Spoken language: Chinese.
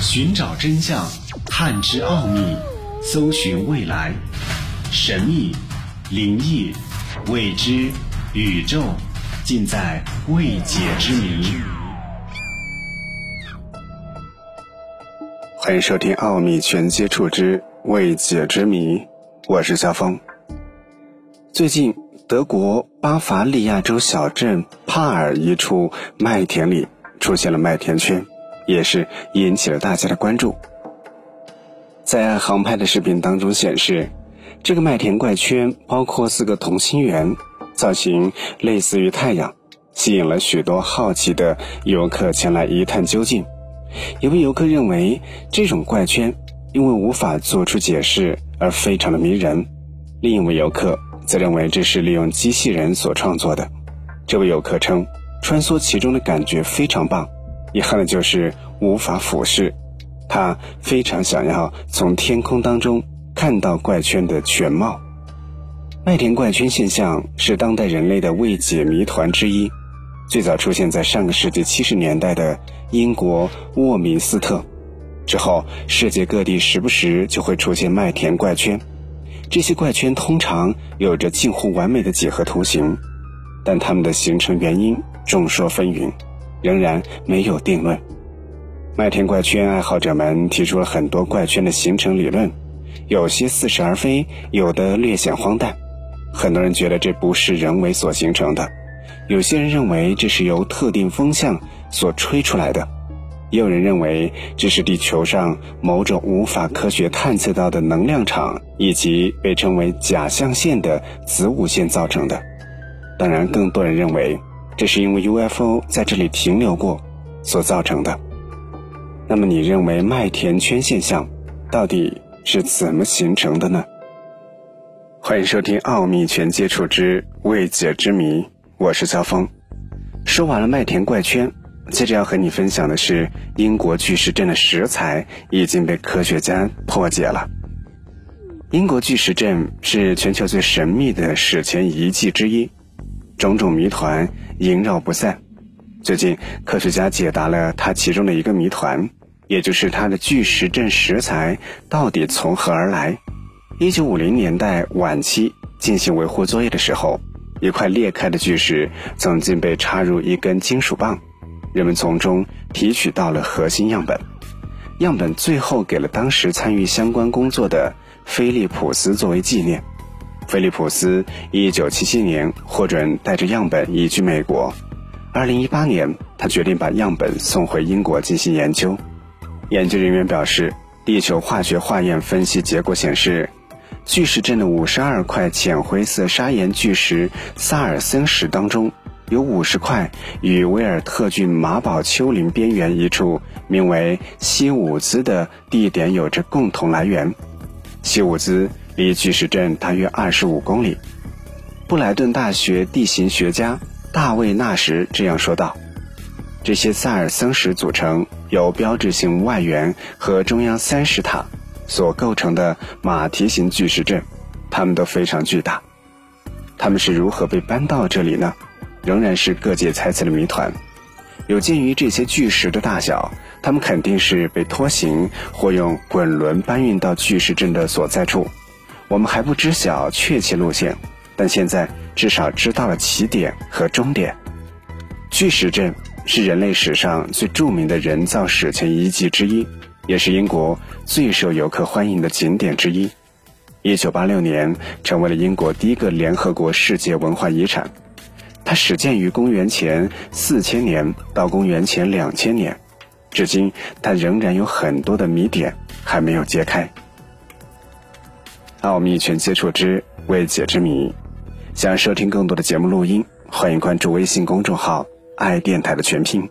寻找真相，探知奥秘，搜寻未来，神秘、灵异、未知、宇宙，尽在未解之谜。欢迎收听《奥秘全接触之未解之谜》，我是肖峰。最近，德国巴伐利亚州小镇帕尔一处麦田里出现了麦田圈。也是引起了大家的关注。在航拍的视频当中显示，这个麦田怪圈包括四个同心圆，造型类似于太阳，吸引了许多好奇的游客前来一探究竟。有位游客认为，这种怪圈因为无法做出解释而非常的迷人；另一位游客则认为这是利用机器人所创作的。这位游客称，穿梭其中的感觉非常棒。遗憾的就是无法俯视，他非常想要从天空当中看到怪圈的全貌。麦田怪圈现象是当代人类的未解谜团之一，最早出现在上个世纪七十年代的英国沃米斯特，之后世界各地时不时就会出现麦田怪圈。这些怪圈通常有着近乎完美的几何图形，但它们的形成原因众说纷纭。仍然没有定论。麦田怪圈爱好者们提出了很多怪圈的形成理论，有些似是而非，有的略显荒诞。很多人觉得这不是人为所形成的，有些人认为这是由特定风向所吹出来的，也有人认为这是地球上某种无法科学探测到的能量场以及被称为假象线的子午线造成的。当然，更多人认为。这是因为 UFO 在这里停留过所造成的。那么，你认为麦田圈现象到底是怎么形成的呢？欢迎收听《奥秘全接触之未解之谜》，我是肖峰。说完了麦田怪圈，接着要和你分享的是英国巨石阵的石材已经被科学家破解了。英国巨石阵是全球最神秘的史前遗迹之一。种种谜团萦绕不散。最近，科学家解答了它其中的一个谜团，也就是它的巨石阵石材到底从何而来。一九五零年代晚期进行维护作业的时候，一块裂开的巨石曾经被插入一根金属棒，人们从中提取到了核心样本。样本最后给了当时参与相关工作的菲利普斯作为纪念。菲利普斯一九七七年获准带着样本移居美国。二零一八年，他决定把样本送回英国进行研究。研究人员表示，地球化学化验分析结果显示，巨石阵的五十二块浅灰色砂岩巨石萨尔森石当中，有五十块与威尔特郡马堡丘陵边缘一处名为西伍兹的地点有着共同来源。西伍兹。离巨石阵大约二十五公里。布莱顿大学地形学家大卫纳什这样说道：“这些萨尔森石组成由标志性外缘和中央三石塔所构成的马蹄形巨石阵，它们都非常巨大。它们是如何被搬到这里呢？仍然是各界猜测的谜团。有鉴于这些巨石的大小，它们肯定是被拖行或用滚轮搬运到巨石阵的所在处。”我们还不知晓确切路线，但现在至少知道了起点和终点。巨石阵是人类史上最著名的人造史前遗迹之一，也是英国最受游客欢迎的景点之一。一九八六年，成为了英国第一个联合国世界文化遗产。它始建于公元前四千年到公元前两千年，至今它仍然有很多的谜点还没有揭开。奥秘全接触之未解之谜，想收听更多的节目录音，欢迎关注微信公众号“爱电台”的全拼。